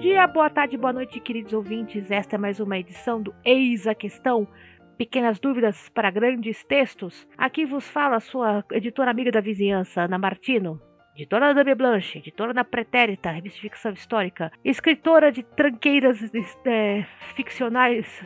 dia, boa tarde, boa noite, queridos ouvintes. Esta é mais uma edição do Eis a Questão. Pequenas dúvidas para grandes textos. Aqui vos fala a sua editora amiga da vizinhança, Ana Martino. Editora da Dame Blanche, editora da Pretérita, revista de ficção histórica, escritora de tranqueiras é, ficcionais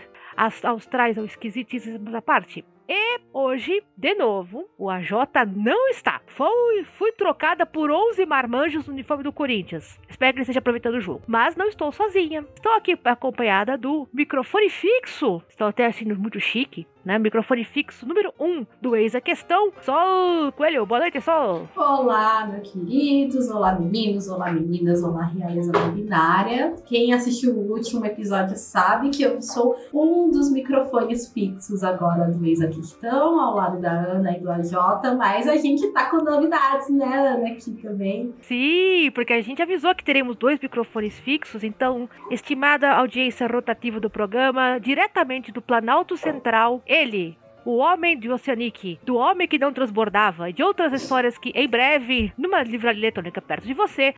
austrais ou esquisitíssimas à parte. E hoje, de novo, o AJ não está. Foi, fui trocada por 11 marmanjos no uniforme do Corinthians. Espero que ele esteja aproveitando o jogo. Mas não estou sozinha. Estou aqui acompanhada do microfone fixo. Estou até assim muito chique né? Microfone fixo número 1 um do Eis a Questão. Sol Coelho, boa noite, Sol. Olá, meus queridos. Olá, meninos. Olá, meninas. Olá, realeza binária. Quem assistiu o último episódio sabe que eu sou um dos microfones fixos agora do Eis a Questão, ao lado da Ana e do AJ, mas a gente tá com novidades, né, Ana, aqui também. Sim, porque a gente avisou que teremos dois microfones fixos, então, estimada audiência rotativa do programa, diretamente do Planalto Central, ele, o Homem de Oceanic, do Homem que não transbordava e de outras histórias que em breve, numa livraria eletrônica perto de você.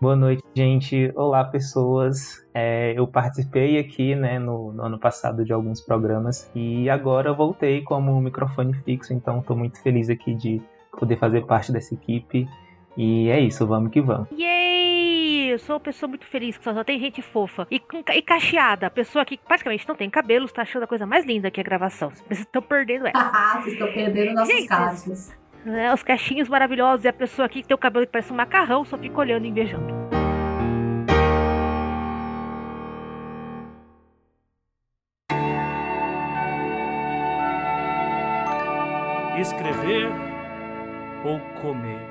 Boa noite, gente. Olá, pessoas. É, eu participei aqui né, no, no, ano passado de alguns programas e agora voltei como microfone fixo, então estou muito feliz aqui de poder fazer parte dessa equipe. E é isso, vamos que vamos. Yay! Eu sou uma pessoa muito feliz, que só, só tem gente fofa. E, e cacheada, a pessoa que praticamente não tem cabelo, está achando a coisa mais linda que a gravação. Vocês estão perdendo essa. Vocês estão perdendo nossos gente, cachos. É, os cachinhos maravilhosos e a pessoa aqui que tem o cabelo que parece um macarrão só fica olhando e invejando. Escrever ou comer?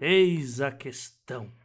Eis a questão.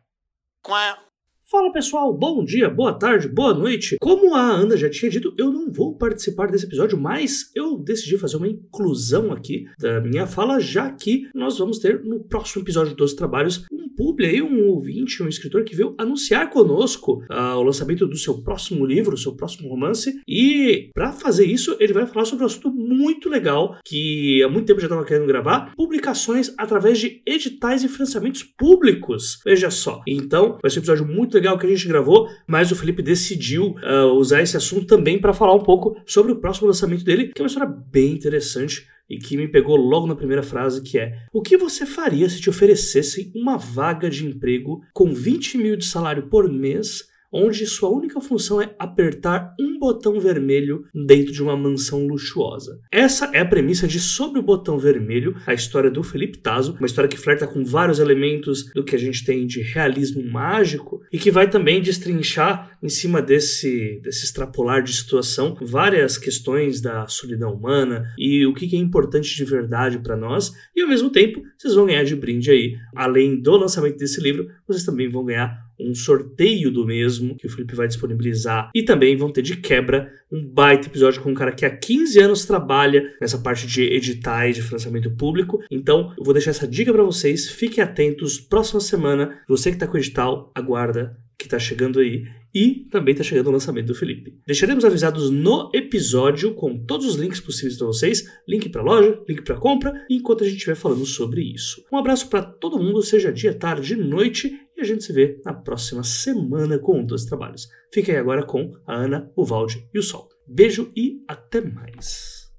关 Fala pessoal, bom dia, boa tarde, boa noite. Como a Ana já tinha dito, eu não vou participar desse episódio, mas eu decidi fazer uma inclusão aqui da minha fala, já que nós vamos ter no próximo episódio dos trabalhos um publi aí, um ouvinte, um escritor que veio anunciar conosco uh, o lançamento do seu próximo livro, seu próximo romance. E para fazer isso, ele vai falar sobre um assunto muito legal que há muito tempo já estava querendo gravar: publicações através de editais e financiamentos públicos. Veja só. Então, vai ser um episódio muito legal que a gente gravou, mas o Felipe decidiu uh, usar esse assunto também para falar um pouco sobre o próximo lançamento dele, que é uma história bem interessante e que me pegou logo na primeira frase, que é: O que você faria se te oferecessem uma vaga de emprego com 20 mil de salário por mês onde sua única função é apertar um botão vermelho dentro de uma mansão luxuosa. Essa é a premissa de Sobre o Botão Vermelho, a história do Felipe Tazo, uma história que flerta com vários elementos do que a gente tem de realismo mágico e que vai também destrinchar em cima desse, desse extrapolar de situação várias questões da solidão humana e o que é importante de verdade para nós e ao mesmo tempo vocês vão ganhar de brinde aí, além do lançamento desse livro, vocês também vão ganhar um sorteio do mesmo que o Felipe vai disponibilizar e também vão ter de quebra um baita episódio com um cara que há 15 anos trabalha nessa parte de editais de financiamento público. Então, eu vou deixar essa dica para vocês. Fiquem atentos. Próxima semana, você que está com o edital, aguarda que está chegando aí. E também está chegando o lançamento do Felipe. Deixaremos avisados no episódio com todos os links possíveis para vocês: link para loja, link para compra, enquanto a gente estiver falando sobre isso. Um abraço para todo mundo, seja dia, tarde, noite, a gente se vê na próxima semana com um dos trabalhos. Fiquem agora com a Ana, o Valde e o Sol. Beijo e até mais.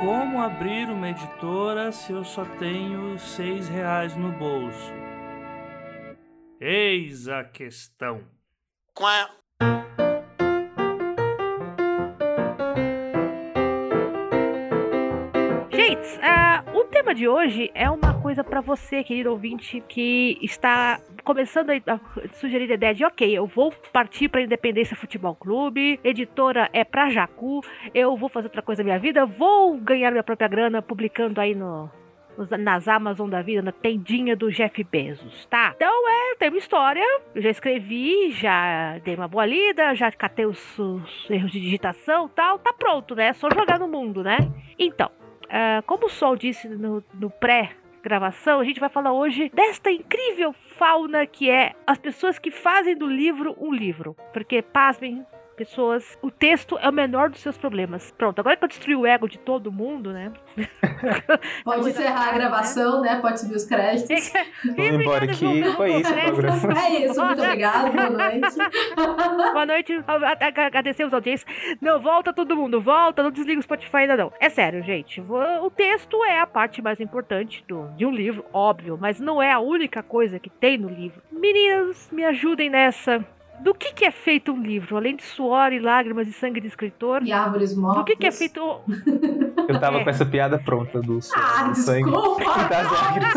Como abrir uma editora se eu só tenho seis reais no bolso? Eis a questão. Quá. Tema de hoje é uma coisa para você, querido ouvinte, que está começando a sugerir a ideia de, ok, eu vou partir para Independência Futebol Clube, editora é pra Jacu, eu vou fazer outra coisa na minha vida, vou ganhar minha própria grana publicando aí no, nas Amazon da vida, na tendinha do Jeff Bezos, tá? Então é, tem uma história, eu já escrevi, já dei uma boa lida, já catei os, os erros de digitação tal, tá pronto, né? É só jogar no mundo, né? Então, uh, como o Sol disse no, no pré gravação, a gente vai falar hoje desta incrível fauna que é as pessoas que fazem do livro um livro. Porque, pasmem, Pessoas, o texto é o menor dos seus problemas. Pronto, agora que eu destruí o ego de todo mundo, né? Pode encerrar a gravação, né? Pode subir os créditos. Vamos embora aqui. Foi isso. É isso, muito obrigado, boa noite. Boa noite, agradecer os audiências. Não, volta todo mundo, volta, não desliga o Spotify ainda não. É sério, gente. O texto é a parte mais importante do, de um livro, óbvio, mas não é a única coisa que tem no livro. Meninas, me ajudem nessa. Do que, que é feito um livro? Além de suor e lágrimas e sangue de escritor. E árvores mortas. Do que, que é feito. Eu tava É. com essa piada pronta do suor, Ah, do sangue desculpa! e das lágrimas.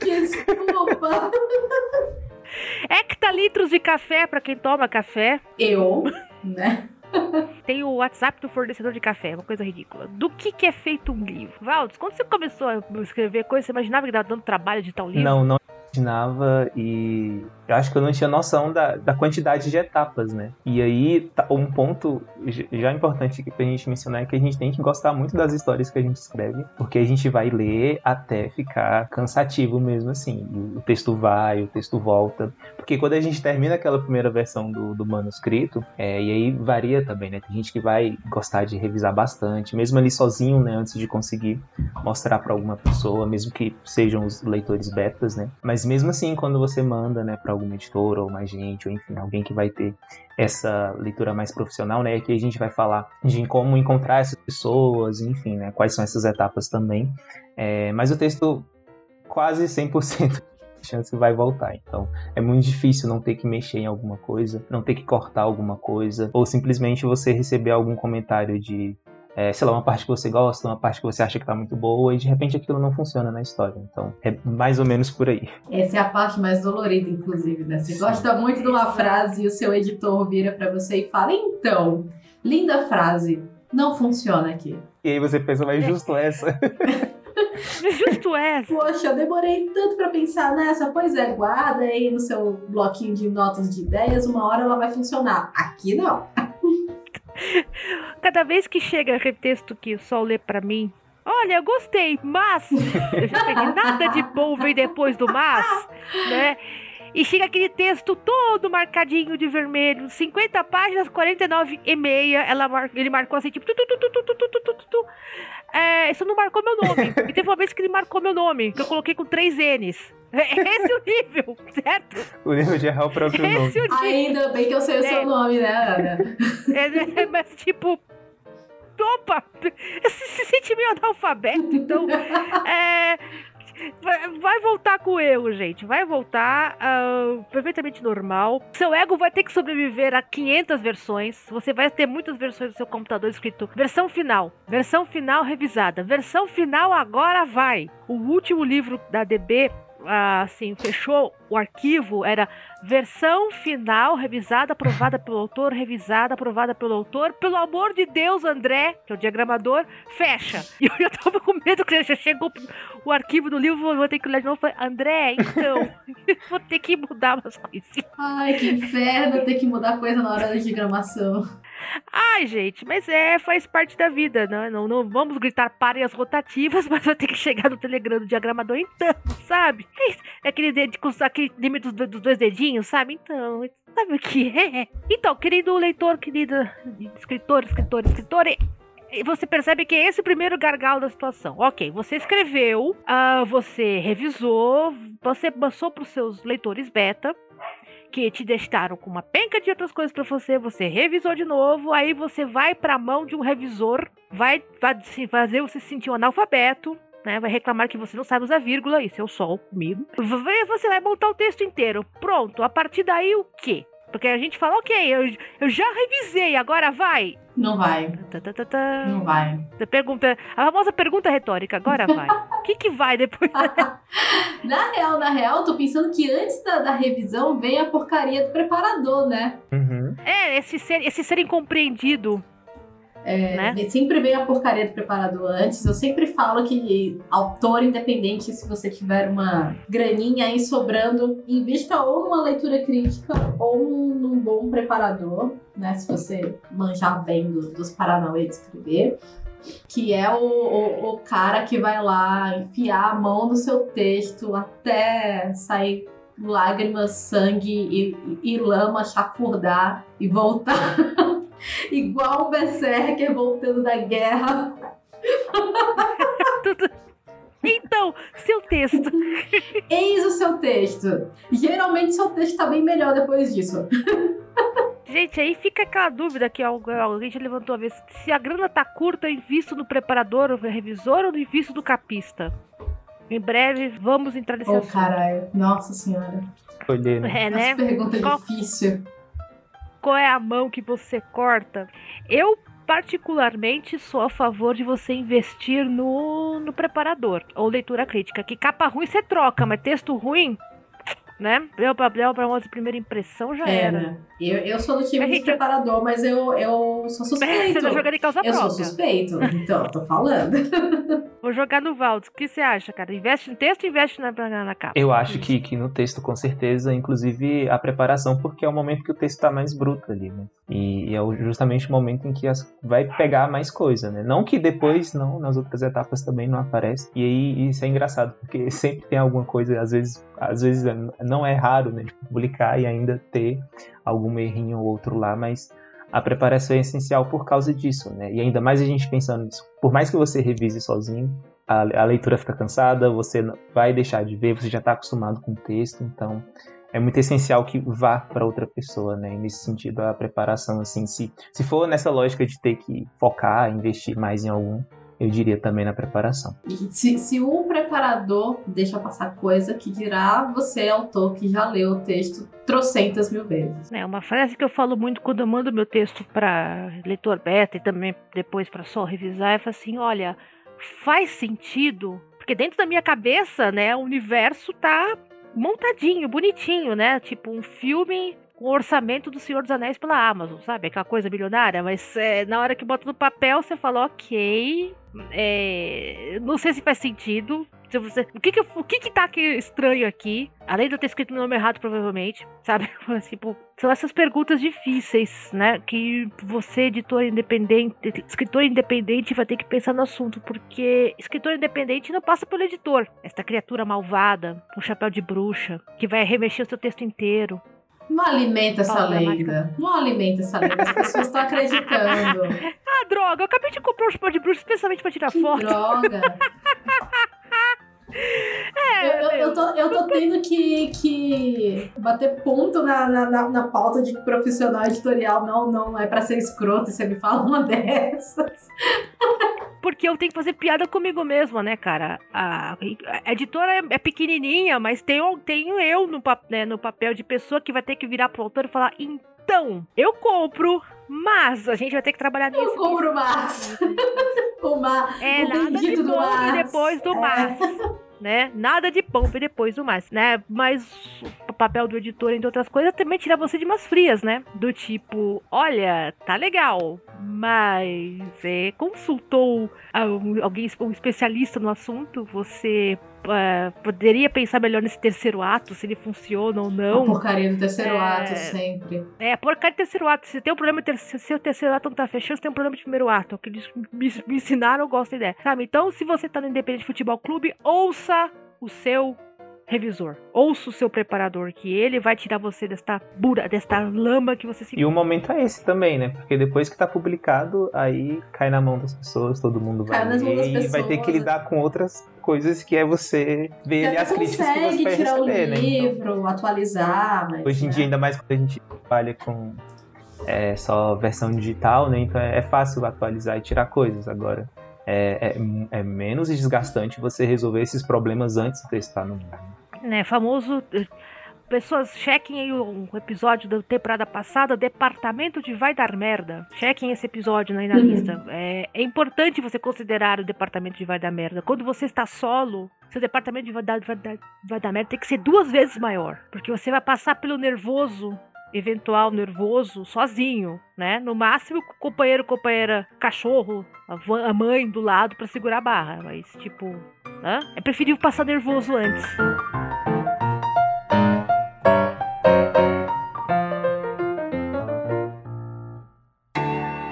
Desculpa! Hectalitros de café para quem toma café. Eu, né? Tem o WhatsApp do fornecedor de café, uma coisa ridícula. Do que, que é feito um livro? Valdes, quando você começou a escrever coisa, você imaginava que estava dando trabalho de tal livro? Não, não imaginava e eu acho que eu não tinha noção da, da quantidade de etapas, né? E aí, tá- um ponto já importante pra gente mencionar é que a gente tem que gostar muito das histórias que a gente escreve, porque a gente vai ler até ficar cansativo mesmo assim. O texto vai, o texto volta. Porque quando a gente termina aquela primeira versão do, do manuscrito, é, e aí varia também, né? Tem gente que vai gostar de revisar bastante, mesmo ali sozinho, né? Antes de conseguir mostrar para alguma pessoa, mesmo que sejam os leitores betas, né? Mas mesmo assim, quando você manda, né, para alguma editora ou mais gente, ou enfim, alguém que vai ter essa leitura mais profissional, né, que a gente vai falar de como encontrar essas pessoas, enfim, né, quais são essas etapas também. É, mas o texto quase 100% de chance vai voltar. Então, é muito difícil não ter que mexer em alguma coisa, não ter que cortar alguma coisa, ou simplesmente você receber algum comentário de é, sei lá, uma parte que você gosta, uma parte que você acha que tá muito boa, e de repente aquilo não funciona na história. Então, é mais ou menos por aí. Essa é a parte mais dolorida, inclusive, né? Você gosta muito de uma frase e o seu editor vira pra você e fala: Então, linda frase, não funciona aqui. E aí você pensa, mas justo essa. Justo é. Poxa, eu demorei tanto pra pensar nessa. Pois é, guarda aí no seu bloquinho de notas de ideias, uma hora ela vai funcionar. Aqui não. Cada vez que chega aquele texto que o Sol lê pra mim, olha, eu gostei, mas eu já peguei nada de bom vem depois do mas, né? E chega aquele texto todo marcadinho de vermelho, 50 páginas, 49 e meia, ela mar... ele marcou assim, tipo, tu, tu, tu, tu, tu, tu, tu, tu. É, isso não marcou meu nome. E teve uma vez que ele marcou meu nome, que eu coloquei com três N's. É Esse é o nível, certo? O nível de errar o próprio nome. Esse é o nível. Ainda bem que eu sei o seu É. nome, né, Ana? É, é, mas tipo. Opa! Se, se sente meio analfabeto, então. É, vai- voltar com o erro, gente. Vai voltar ah, perfeitamente normal. Seu ego vai ter que sobreviver a 500 versões. Você vai ter muitas versões do seu computador escrito versão final, versão final revisada, versão final agora vai. O último livro da DB. Assim, fechou o arquivo, era Versão final, revisada, aprovada pelo autor, revisada, aprovada pelo autor. Pelo amor de Deus, André, que é o diagramador, fecha. E eu já tava com medo que já chegou o arquivo do livro, vou ter que ler de novo. Falei, André, então, vou ter que mudar umas coisinhas. Ai, que inferno ter que mudar coisa na hora da diagramação. Ai, gente, mas é, faz parte da vida, né? Não, não vamos gritar parem as rotativas, mas vai ter que chegar no Telegram do diagramador então, sabe? É aquele, dedo, com aquele limite dos, dos dois dedinhos, sabe? Então, sabe o que é? Então, querido leitor, querida escritor, escritor, escritor, você percebe que é esse o primeiro gargalo da situação. Ok, você escreveu, ah, você revisou, você passou para os seus leitores beta, que te deixaram com uma penca de outras coisas pra você, você revisou de novo, aí você vai pra mão de um revisor, vai, vai fazer você se sentir um analfabeto, né? Vai reclamar que você não sabe usar vírgula, isso é o sol comigo. Você vai montar o texto inteiro. Pronto, a partir daí o quê? Porque a gente fala, ok, eu, eu já revisei, agora vai. Não vai, Tá, tá, tá, tá. não vai. Você pergunta, a famosa pergunta retórica, agora vai. O que, que vai depois? Na real, na real, tô pensando que antes da, da revisão vem a porcaria do preparador, né? Uhum. É, esse ser, esse ser incompreendido. É, Né? Sempre vem a porcaria do preparador antes. Eu sempre falo que autor independente, se você tiver uma graninha aí sobrando, invista ou numa leitura crítica ou num, bom preparador, né? Se você manjar bem do- dos Paranauê de escrever. Que é o, o, o cara que vai lá enfiar a mão no seu texto até sair lágrimas, sangue e, e- e lama chafurdar e voltar Igual um berserker voltando da guerra. Tudo. Então, seu texto. Eis o seu texto. Geralmente seu texto tá bem melhor depois disso. Gente, aí fica aquela dúvida que alguém já levantou a vez. Se a grana tá curta, eu invisto no preparador ou no revisor ou no invisto do capista? Em breve vamos entrar nesse oh, assunto. caralho. Nossa senhora. Escolher, né? É, né? Essa pergunta Qual- difícil. Qual é a mão que você corta? Eu, particularmente, sou a favor de você investir no, no preparador ou leitura crítica. Que capa ruim você troca, mas texto ruim, né? Deu pra, deu pra uma primeira impressão, já É, era. né? Eu, eu sou do time A de preparador, mas eu, eu sou suspeito. Você tá jogando em causa eu sou própria. suspeito, então, eu tô falando. Vou jogar no Valdes. O que você acha, cara? Investe no texto ou investe na, na, na capa? Eu acho que, que no texto, com certeza, inclusive a preparação, porque é o momento que o texto tá mais bruto ali, né? E é o- justamente o momento em que as, vai pegar mais coisa, né? Não que depois, não, nas outras etapas também não aparece. E aí isso é engraçado, porque sempre tem alguma coisa, às vezes, às vezes é- não é raro, né, de publicar e ainda ter algum errinho ou outro lá, mas a preparação é essencial por causa disso, né? E ainda mais a gente pensando nisso. Por mais que você revise sozinho, a, a leitura fica cansada, você vai deixar de ver, você já está acostumado com o texto, então é muito essencial que vá para outra pessoa, né? E nesse sentido, a preparação, assim, se, se for nessa lógica de ter que focar, investir mais em algum, eu diria também na preparação. Se, se o preparador deixa passar coisa, que dirá você, autor, que já leu o texto trocentas mil vezes. É uma frase que eu falo muito quando eu mando meu texto para leitor beta e também depois para só revisar, é assim, olha, faz sentido, porque dentro da minha cabeça, né, o universo tá montadinho, bonitinho, né? Tipo um filme o orçamento do Senhor dos Anéis pela Amazon, sabe? Aquela coisa milionária, mas é, na hora que bota no papel, você fala, ok, é, não sei se faz sentido. Se você, o que que, o que que tá aqui estranho aqui? Além de eu ter escrito meu nome errado, provavelmente, sabe? Mas, tipo, são essas perguntas difíceis, né? Que você, editor independente, escritor independente, vai ter que pensar no assunto, porque escritor independente não passa pelo editor. Esta criatura malvada, com chapéu de bruxa, que vai remexer o seu texto inteiro. Não alimenta essa lenda. Não alimenta essa lenda. As pessoas estão acreditando. Ah, droga, eu acabei de comprar um chapéu de bruxa especialmente pra tirar Que foto. droga. É, Eu, eu, eu tô, eu tô tendo que, que bater ponto na, na, na, na pauta de que profissional editorial não, não é pra ser escroto e você me fala uma dessas. Porque eu tenho que fazer piada comigo mesma, né, cara? A, a editora é, é pequenininha, mas tenho, tenho eu no, né, no papel de pessoa que vai ter que virar pro autor e falar: então, eu compro, mas a gente vai ter que trabalhar Eu nisso. compro mais. o mar, É, o nada de e mar. depois do É. mas. Né? Nada de pompa e depois do mas, né? Mas o papel do editor, entre outras coisas, também tirar você de umas frias, né? Do tipo, olha, tá legal, mas é, consultou alguém, um especialista no assunto, você é, poderia pensar melhor nesse terceiro ato, se ele funciona ou A não. porcaria do terceiro É. ato, sempre. É, porcaria de terceiro ato. Se tem um problema, se o terceiro ato não tá fechando, você tem um problema de primeiro ato. É O que eles me, me ensinaram, eu gosto da ideia. Sabe? Então, se você tá no Independente Futebol Clube, ouça o seu revisor. Ouça o seu preparador, que ele vai tirar você desta bura, desta lama que você se. E o momento é esse também, né? Porque depois que tá publicado, aí cai na mão das pessoas, todo mundo vai Cai nas mãos das ler e vai ter que pessoas. lidar com outras coisas que é você ver Você as críticas que você consegue vai tirar o receber, né? Então, livro, atualizar, mas... Hoje em né? dia, ainda mais quando a gente trabalha com é, só versão digital, né? Então é fácil atualizar e tirar coisas. Agora, é, é- é menos desgastante você resolver esses problemas antes de testar no mundo. né, famoso. eh, Pessoas, chequem aí um episódio da temporada passada, Departamento de Vai Dar Merda. Chequem esse episódio aí na Uhum. lista. É, é importante você considerar o Departamento de Vai Dar Merda. Quando você está solo, seu Departamento de Vai Dar, vai dar, vai dar Merda tem que ser duas vezes maior. Porque você vai passar pelo nervoso, eventual nervoso, sozinho, né? No máximo, companheiro, companheira, cachorro, a, mãe do lado pra segurar a barra. Mas, tipo, Hã? É preferível passar nervoso antes.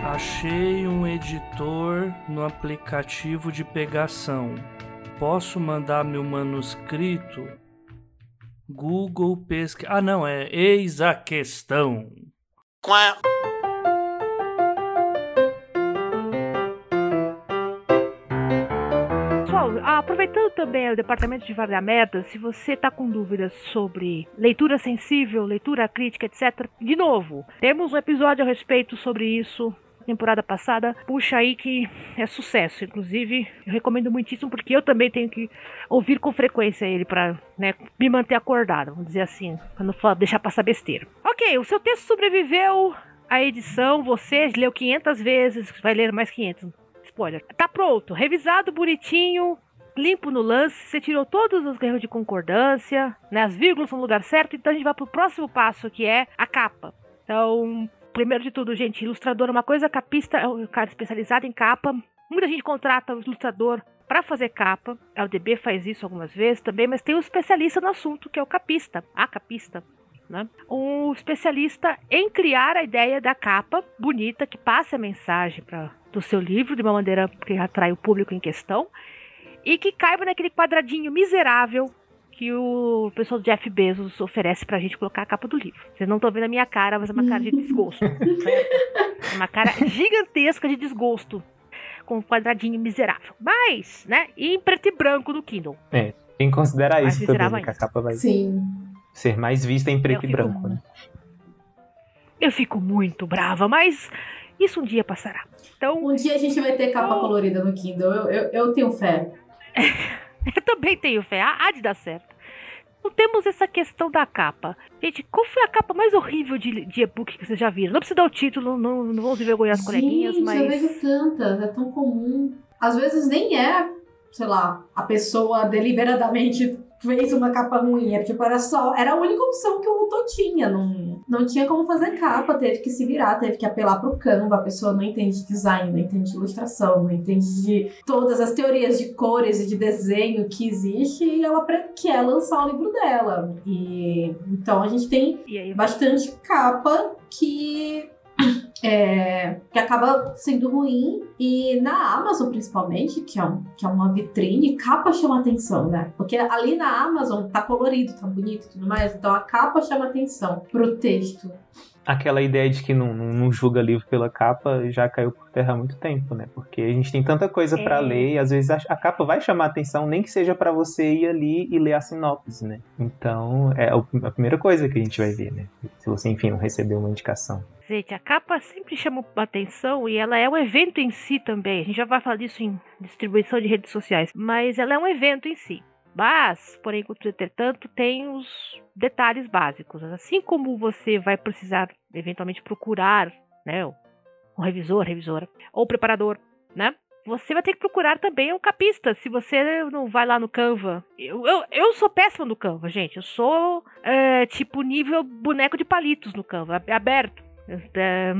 Achei um editor no aplicativo de pegação. Posso mandar meu manuscrito? Google pesca. Ah, não, é Eis a Questão. Qual? É? Pessoal, ah, aproveitando também o departamento de Vale a Merda, se você está com dúvidas sobre leitura sensível, leitura crítica, etc., de novo, temos um episódio a respeito sobre isso temporada passada, puxa aí que é sucesso. Inclusive, eu recomendo muitíssimo porque eu também tenho que ouvir com frequência ele para né, me manter acordado, vamos dizer assim, para não deixar passar besteira. Ok, o seu texto sobreviveu à edição, você leu 500 vezes, vai ler mais 500. Spoiler. Tá pronto, revisado bonitinho, limpo no lance, você tirou todos os erros de concordância, né, as vírgulas no lugar certo, então a gente vai pro próximo passo que é a capa. Então, primeiro de tudo, gente, ilustrador é uma coisa, capista é um cara especializado em capa. Muita gente contrata o ilustrador para fazer capa. A UDB faz isso algumas vezes também, mas tem um especialista no assunto, que é o capista, a capista. Né? Um especialista em criar a ideia da capa bonita que passe a mensagem pra, do seu livro de uma maneira que atrai o público em questão e que caiba naquele quadradinho miserável que o pessoal do Jeff Bezos oferece pra gente colocar a capa do livro. Vocês não estão vendo a minha cara, mas é uma cara de desgosto. é uma cara gigantesca de desgosto. Com um quadradinho miserável. Mas, né? E em preto e branco no Kindle. É, tem que considerar isso também, né, que a capa vai Sim. ser mais vista em preto e branco, né? Eu fico muito brava, mas isso um dia passará. Então, Um dia a gente vai ter capa Oh. colorida no Kindle. Eu, eu, eu tenho fé. Eu também tenho fé, há de dar certo. Não temos essa questão da capa. Gente, qual foi a capa mais horrível de, de e-book que vocês já viram? Não precisa dar o título, não, não vamos envergonhar as coleguinhas, Gente, mas. eu vejo tantas, é tão comum. Às vezes nem é, sei lá, a pessoa deliberadamente fez uma capa ruim. É tipo, era só. Era a única opção que o autor tinha. Não, não tinha como fazer capa, teve que se virar, teve que apelar pro Canva. A pessoa não entende de design, não entende de ilustração, não entende de todas as teorias de cores e de desenho que existe e ela quer lançar o livro dela. E então a gente tem bastante capa que é, que acaba sendo ruim. E na Amazon principalmente que é, um, que é uma vitrine capa chama atenção né? Porque ali na Amazon tá colorido tá bonito e tudo mais então a capa chama atenção pro texto Aquela ideia de que não, não, não julga livro pela capa já caiu por terra há muito tempo, né? Porque a gente tem tanta coisa É. ler e às vezes a, a capa vai chamar atenção, nem que seja pra você ir ali e ler a sinopse, né? Então é a primeira coisa que a gente vai ver, né? Se você, enfim, não recebeu uma indicação. gente, a capa sempre chama atenção e ela é um evento em si também. A gente já vai falar disso em distribuição de redes sociais, mas ela é um evento em si. Mas, porém, entretanto, tem os detalhes básicos. Assim como você vai precisar, eventualmente, procurar né, um revisor, revisora, ou preparador, né? Você vai ter que procurar também um capista. Se você não vai lá no Canva. Eu, eu, eu sou péssima no Canva, gente. Eu sou, é, tipo, nível boneco de palitos no Canva, é aberto. É,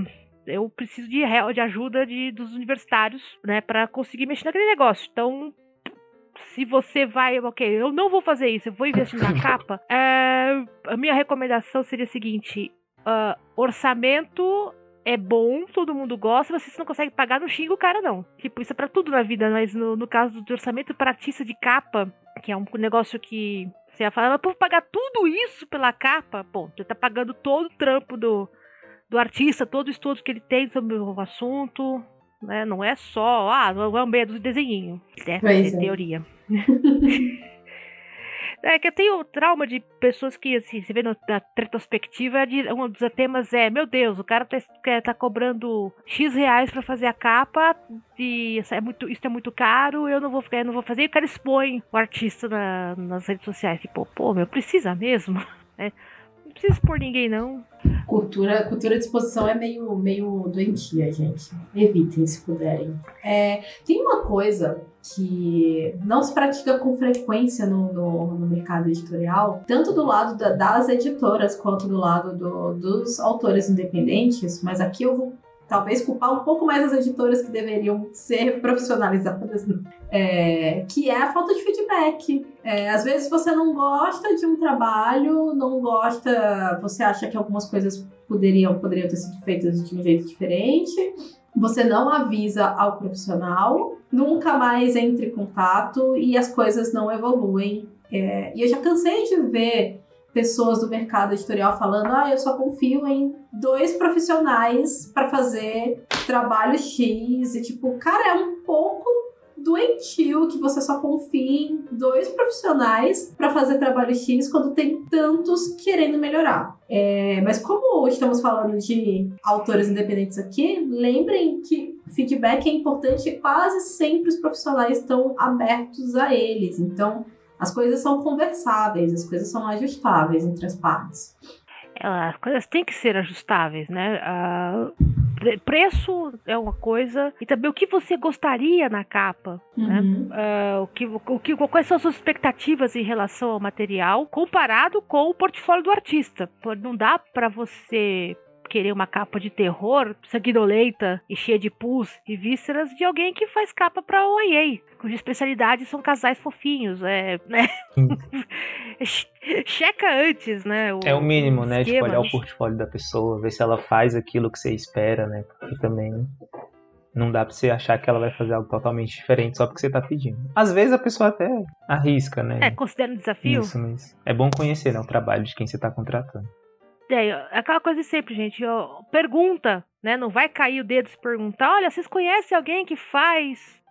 eu preciso de, de ajuda de, dos universitários, né, para conseguir mexer naquele negócio. Então, se você vai, ok, eu não vou fazer isso, eu vou investir na capa, é, a minha recomendação seria a seguinte: ah, orçamento é bom, todo mundo gosta, mas se você não consegue pagar, não xinga o cara, não. Tipo, isso é pra tudo na vida, mas no, no caso do orçamento para artista de capa, que é um negócio que você ia falar, mas por pagar tudo isso pela capa, bom, você tá pagando todo o trampo do, do artista, todo o estudo que ele tem sobre o assunto, né? Não é só, ah, não é um medo de desenhinho, né? Pois de é. teoria. É que eu tenho trauma de pessoas que, assim, se vê na retrospectiva, é de, um dos temas é, meu Deus, o cara tá, tá cobrando X reais pra fazer a capa, e isso é muito, isso é muito caro, eu não vou eu não vou fazer, e o cara expõe o artista na- nas redes sociais, tipo, pô, meu, precisa mesmo? né? Precisa expor ninguém, não. Cultura, cultura de exposição é meio, meio doentia, gente. Evitem se puderem. É, tem uma coisa que não se pratica com frequência no, no, no mercado editorial, tanto do lado da- das editoras quanto do lado do- dos autores independentes, mas aqui eu vou talvez culpar um pouco mais as editoras que deveriam ser profissionalizadas, né? É, que é a falta de feedback. É, às vezes você não gosta de um trabalho, não gosta, você acha que algumas coisas poderiam, poderiam ter sido feitas de um jeito diferente, você não avisa ao profissional, nunca mais entra em contato e as coisas não evoluem. É, e eu já cansei de ver pessoas do mercado editorial falando: ah, eu só confio em dois profissionais para fazer trabalho X. E tipo, cara, é um pouco doentio que você só confie em dois profissionais para fazer trabalho X quando tem tantos querendo melhorar. É, mas como estamos falando de autores independentes aqui, lembrem que feedback é importante e quase sempre os profissionais estão abertos a eles. Então, as coisas são conversáveis, as coisas são ajustáveis entre as partes. As coisas têm que ser ajustáveis, né? Uh preço é uma coisa e também o que você gostaria na capa, né? uhum. né? Uh, o que, o que, quais são as suas expectativas em relação ao material comparado com o portfólio do artista. Não dá para você querer uma capa de terror, sanguinolenta e cheia de pus e vísceras de alguém que faz capa pra OIA, cuja especialidade são casais fofinhos, é, né? Checa antes, né? O, é o mínimo, né? Tipo, olhar o portfólio da pessoa, ver se ela faz aquilo que você espera, né? Porque também não dá pra você achar que ela vai fazer algo totalmente diferente só porque você tá pedindo. Às vezes a pessoa até arrisca, né? É, considera um desafio. Isso, mas é bom conhecer né, o trabalho de quem você tá contratando. É, aquela coisa sempre, gente. Ó, pergunta, né? Não vai cair o dedo se perguntar. Olha, vocês conhecem alguém que faz,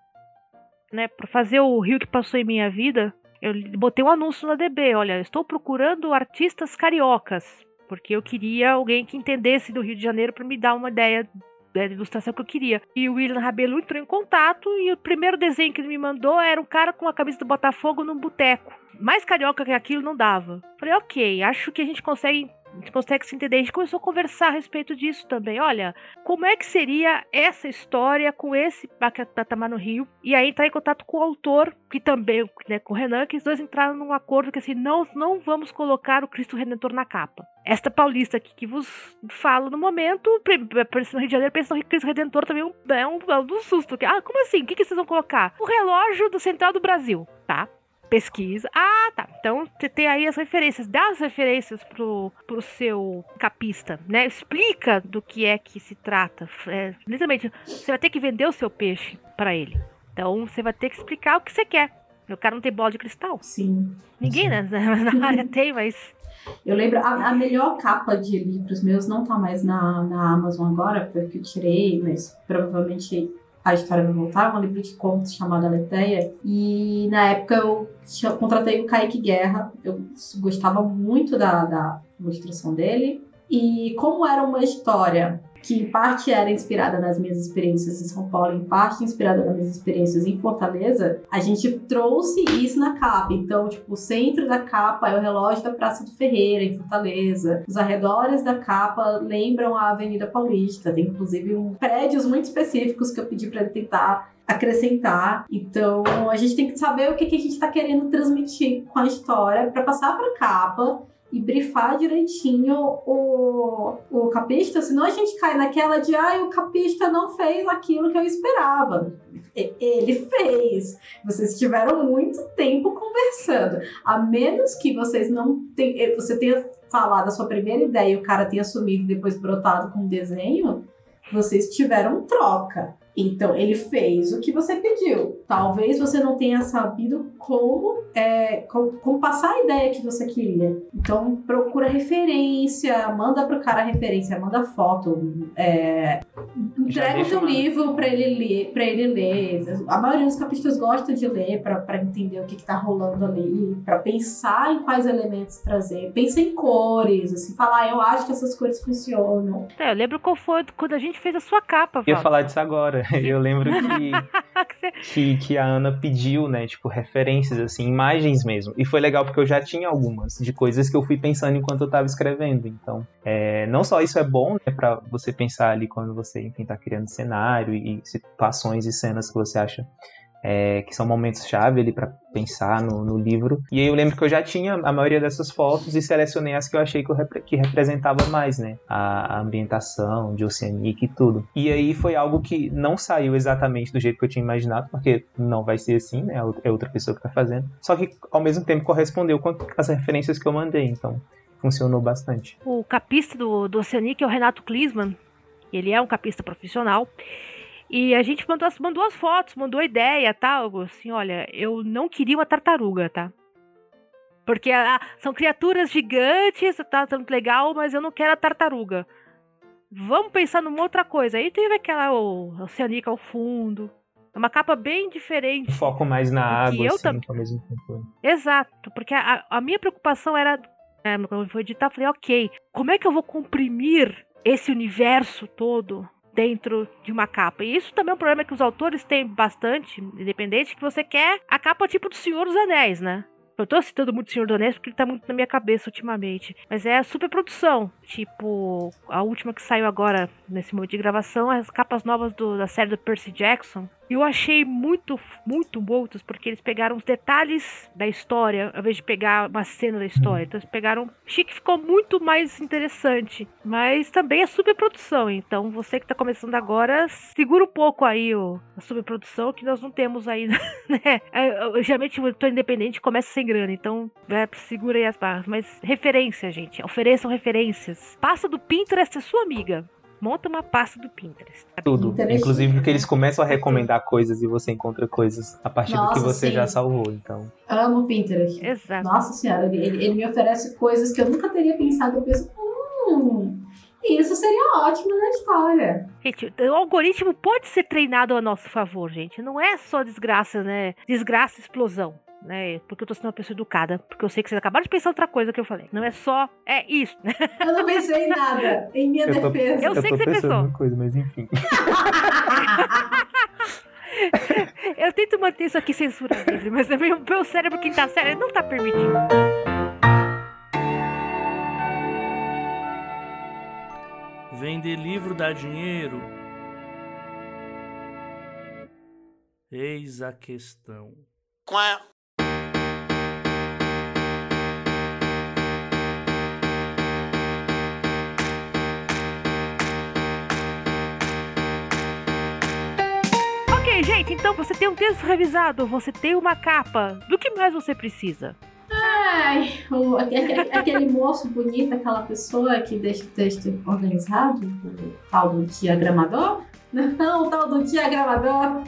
né? Para fazer o rio que passou em minha vida? Eu botei um anúncio na DB. Olha, estou procurando artistas cariocas porque eu queria alguém que entendesse do Rio de Janeiro para me dar uma ideia da ilustração que eu queria. E o William Rabelo entrou em contato e o primeiro desenho que ele me mandou era um cara com a camisa do Botafogo num boteco. Mais carioca que aquilo não dava. Falei, ok, acho que a gente consegue a gente consegue se entender. A gente começou a conversar a respeito disso também. Olha, como é que seria essa história com esse patamar no Rio? E aí entrar em contato com o autor, que também, né, com o Renan, que os dois entraram num acordo que assim, não, não vamos colocar o Cristo Redentor na capa. Esta paulista aqui que vos falo no momento, pensa no Rio de Janeiro, pensa no Cristo Redentor também é um, é um, susto. Ah, como assim? O que, que vocês vão colocar? O relógio do Central do Brasil, tá? Pesquisa. Ah, tá. Então você tem aí as referências. Dá as referências pro, pro seu capista, né? Explica do que é que se trata. É, literalmente, você vai ter que vender o seu peixe para ele. Então você vai ter que explicar o que você quer. O cara não tem bola de cristal. Sim. Ninguém, Sim. né? Na área tem, mas. Eu lembro, a, a, melhor capa de livros meus não tá mais na, na Amazon agora, porque eu tirei, mas provavelmente a História Vai Voltar, um livro de contos chamado Aletheia. E na época eu contratei o Kaique Guerra, eu gostava muito da, da ilustração dele. E como era uma história que em parte era inspirada nas minhas experiências em São Paulo, em parte inspirada nas minhas experiências em Fortaleza, a gente trouxe isso na capa. Então, tipo, o centro da capa é o relógio da Praça do Ferreira, em Fortaleza. Os arredores da capa lembram a Avenida Paulista. Tem, inclusive, um, prédios muito específicos que eu pedi para ele tentar acrescentar. Então, a gente tem que saber o que, que a gente está querendo transmitir com a história para passar para a capa e brifar direitinho o, o capista, senão a gente cai naquela de ah, o capista não fez aquilo que eu esperava. Ele fez. Vocês tiveram muito tempo conversando. A menos que vocês não tenham. Você tenha falado a sua primeira ideia e o cara tenha sumido e depois brotado com o desenho, vocês tiveram troca. Então, ele fez o que você pediu. Talvez você não tenha sabido como, é, como, como, passar a ideia que você queria. Então, procura referência, manda pro cara a referência, manda foto, é, entrega o teu uma... livro para ele ler, para ele ler. A maioria dos capistas gosta de ler para entender o que, que tá rolando ali, para pensar em quais elementos trazer. Pensa em cores, assim, falar, ah, eu acho que essas cores funcionam. É, eu lembro qual foi quando a gente fez a sua capa. Eu ia falar disso agora. Eu lembro que, que, que, a Ana pediu, né, tipo, referências, assim, imagens mesmo. E foi legal porque eu já tinha algumas de coisas que eu fui pensando enquanto eu tava escrevendo. Então, é, não só isso é bom, né, pra você pensar ali quando você, enfim, tá criando cenário e situações e cenas que você acha é, que são momentos-chave ali para pensar no, no, livro. E aí eu lembro que eu já tinha a maioria dessas fotos e selecionei as que eu achei que, eu repre que representava mais, né? A, a, ambientação de Oceanic e tudo. E aí foi algo que não saiu exatamente do jeito que eu tinha imaginado, porque não vai ser assim, né? É outra pessoa que tá fazendo. Só que ao mesmo tempo correspondeu com as referências que eu mandei, então funcionou bastante. O capista do, do Oceanic é o Renato Klisman. Ele é um capista profissional. E a gente mandou, mandou as fotos, mandou a ideia, tal, tá? assim, olha, eu não queria uma tartaruga, tá? Porque ah, são criaturas gigantes, tá, tá muito legal, mas eu não quero a tartaruga. Vamos pensar numa outra coisa. Aí teve aquela o, oceanica ao fundo, É uma capa bem diferente. Foco mais na água, eu assim, tam- ao mesmo tempo. Exato, porque a, a minha preocupação era, né, quando eu fui editar, eu falei, ok, como é que eu vou comprimir esse universo todo dentro de uma capa? E isso também é um problema que os autores têm bastante, independente, que você quer a capa tipo do Senhor dos Anéis, né? Eu tô citando muito Senhor dos Anéis porque ele tá muito na minha cabeça ultimamente. Mas é a superprodução. Tipo, a última que saiu agora, nesse momento de gravação, as capas novas do- da série do Percy Jackson. Eu achei muito, muito boas, porque eles pegaram os detalhes da história, ao invés de pegar uma cena da história. Então eles pegaram. Achei que ficou muito mais interessante. Mas também é superprodução. Então você que tá começando agora, segura um pouco aí o, a superprodução, que nós não temos aí, né? É, eu- geralmente o editor independente começa sem grana, então é, segura aí as barras. Mas referência, gente. Ofereçam referências. Passa do Pinterest é sua amiga. Monta uma pasta do Pinterest. Tudo. Interessante. Inclusive porque eles começam a recomendar coisas e você encontra coisas a partir do que Nossa, você sim. já salvou. Então, Amo o Pinterest. Exato. Nossa senhora, ele, ele- ele me oferece coisas que eu nunca teria pensado. Eu penso, hum, isso seria ótimo na história. Gente, o algoritmo pode ser treinado a nosso favor, gente. Não é só desgraça, né? Desgraça e explosão. Né, porque eu tô sendo uma pessoa educada, porque eu sei que vocês acabaram de pensar outra coisa que eu falei. Não é só, é isso. Eu não pensei em nada, em minha Eu tô- defesa. Eu sei tô que você pensando pensou. uma coisa, mas enfim. Eu tento manter isso aqui censura livre, mas também o meu cérebro, quem tá sério, não tá permitindo. Vender livro dá dinheiro? Eis a questão. Ok, gente, então você tem um texto revisado, você tem uma capa. Do que mais você precisa? Ai, o- aquele, aquele moço bonito, aquela pessoa que deixa o texto organizado, o tal do diagramador? Não, o tal do diagramador.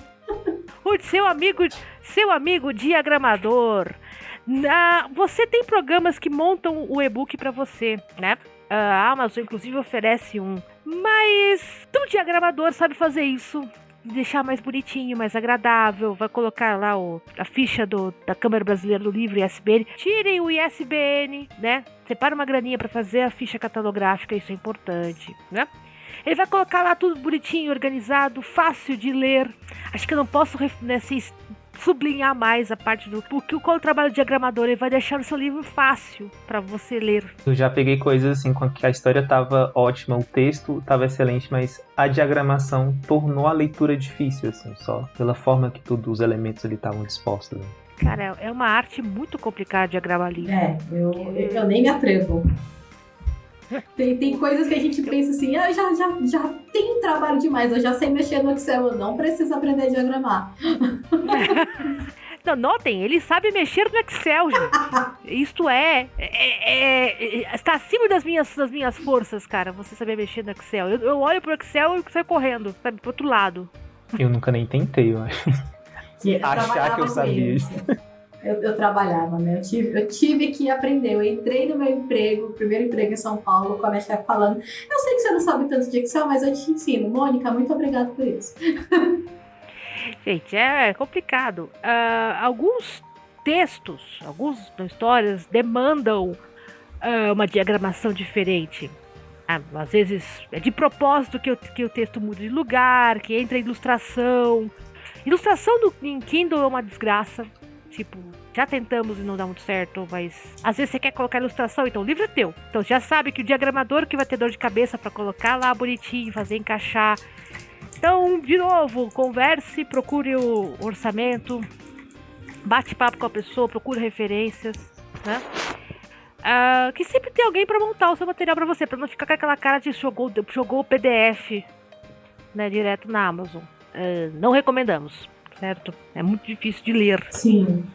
O seu amigo, seu amigo diagramador. Na, você tem programas que montam o e-book para você, né? A Amazon, inclusive, oferece um. Mas o diagramador sabe fazer isso. Deixar mais bonitinho, mais agradável. Vai colocar lá o, a ficha do, da Câmara Brasileira do Livro, ISBN. Tirem o ISBN, né? Separa uma graninha para fazer a ficha catalográfica, isso é importante, né? Ele vai colocar lá tudo bonitinho, organizado, fácil de ler. Acho que eu não posso né, assim, s- sublinhar mais a parte do. Porque qual o trabalho diagramador? Ele vai deixar o seu livro fácil para você ler. Eu já peguei coisas assim com que a história tava ótima, o texto tava excelente, mas a diagramação tornou a leitura difícil, assim, só pela forma que todos os elementos ali estavam dispostos. né? Cara, é uma arte muito complicada diagramar livro. É, eu, eu nem me atrevo. Tem, tem coisas que a gente pensa assim, ah, já, já, já tenho trabalho demais, eu já sei mexer no Excel, eu não preciso aprender a diagramar. Não, notem, ele sabe mexer no Excel, gente. Isto é, é- é- é- Está acima das minhas, das minhas forças, cara, você saber mexer no Excel. Eu, eu olho pro Excel e saio correndo, sabe, pro outro lado. Eu nunca nem tentei, eu acho. Que Achar que eu sabia isso. Eu, eu trabalhava, né? Eu tive, eu tive que aprender. Eu entrei no meu emprego, primeiro emprego em São Paulo, com a minha chefe falando: Eu sei que você não sabe tanto de Excel, mas eu te ensino. Mônica, muito obrigada por isso. Gente, é complicado. Ah, alguns textos, algumas histórias demandam ah, uma diagramação diferente. Ah, às vezes é de propósito que o, que o texto mude de lugar, que entra ilustração. Ilustração no, em Kindle é uma desgraça. Tipo, já tentamos e não dá muito certo, mas às vezes você quer colocar ilustração, então o livro é teu. Então já sabe que o diagramador que vai ter dor de cabeça para colocar lá bonitinho, fazer encaixar. Então, de novo, converse, procure o orçamento, bate papo com a pessoa, procure referências, né? Ah, que sempre tem alguém para montar o seu material para você, para não ficar com aquela cara de jogou, jogou o PDF, né, direto na Amazon. Ah, não recomendamos, certo? É muito difícil de ler. Sim.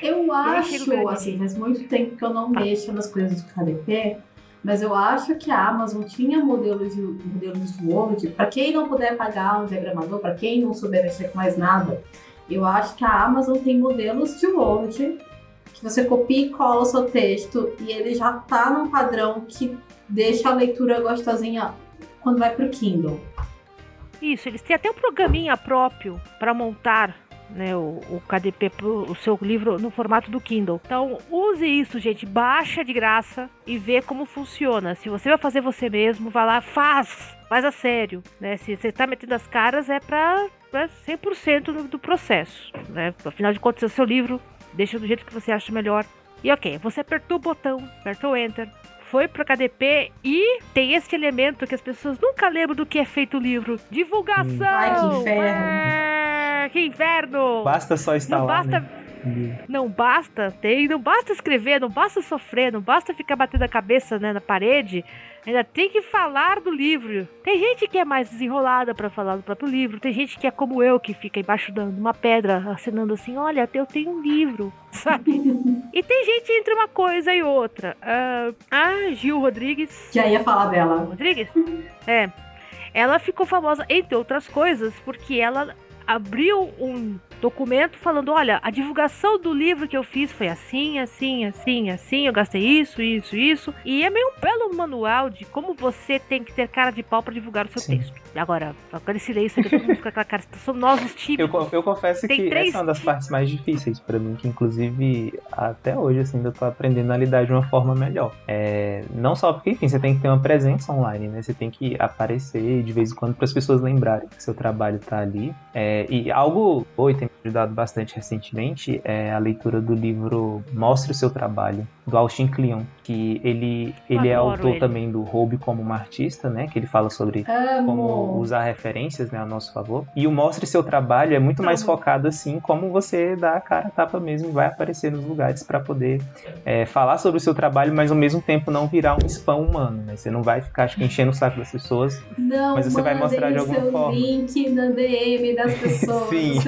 Eu acho, assim, faz muito tempo que eu não mexo nas coisas do KDP, mas eu acho que a Amazon tinha modelos de, modelos de Word. Para quem não puder pagar um diagramador, para quem não souber mexer com mais nada, eu acho que a Amazon tem modelos de Word que você copia e cola o seu texto e ele já tá num padrão que deixa a leitura gostosinha quando vai pro Kindle. Isso, eles têm até um programinha próprio para montar né, o, o KDP pro o seu livro no formato do Kindle. Então, use isso, gente. Baixa de graça e vê como funciona. Se você vai fazer você mesmo, vá lá, faz. Faz a sério, né? Se você tá metendo as caras, é pra 100% do, do processo, né? Afinal de contas, é o seu livro. Deixa do jeito que você acha melhor. E ok, você apertou o botão, apertou Enter, foi pro KDP e tem esse elemento que as pessoas nunca lembram do que é feito o livro: divulgação! Ai, que inferno. É, que inferno! Basta só estar não lá. basta, né? Não basta ter, não basta escrever, não basta sofrer, não basta ficar batendo a cabeça né, na parede. Ainda tem que falar do livro. Tem gente que é mais desenrolada pra falar do próprio livro. Tem gente que é como eu, que fica embaixo de uma pedra, assinando assim: Olha, eu tenho um livro, sabe? e tem gente entre uma coisa e outra. Ah, a Gil Rodrigues. Já ia falar dela. Rodrigues? É. Ela ficou famosa, entre outras coisas, porque ela abriu um documento falando: olha, a divulgação do livro que eu fiz foi assim, assim, assim, assim, eu gastei isso, isso, isso. E é meio um belo manual de como você tem que ter cara de pau para divulgar o seu Sim. texto. Agora, silêncio que todo mundo fica com aquela cara, somos nós os Eu, eu confesso Tem que essa é uma das partes mais difíceis pra mim, que inclusive até hoje assim, eu tô aprendendo a lidar de uma forma melhor. É, não só porque, enfim, você tem que ter uma presença online, né? Você tem que aparecer de vez em quando para as pessoas lembrarem que seu trabalho tá ali. É, e algo foi tem me ajudado bastante recentemente é a leitura do livro Mostre o seu trabalho do Austin Kleon, que ele ele é autor ele. também do Roube como uma artista, né? Que ele fala sobre como Amo. usar referências né, a nosso favor. E o Mostre Seu Trabalho é muito mais Amo. focado assim, como você dá a cara a tapa mesmo e vai aparecer nos lugares para poder é, falar sobre o seu trabalho, mas ao mesmo tempo não virar um spam humano. Né? Você não vai ficar acho que, enchendo o saco das pessoas. Não Mas você vai mostrar de alguma seu forma. link na DM das pessoas Sim.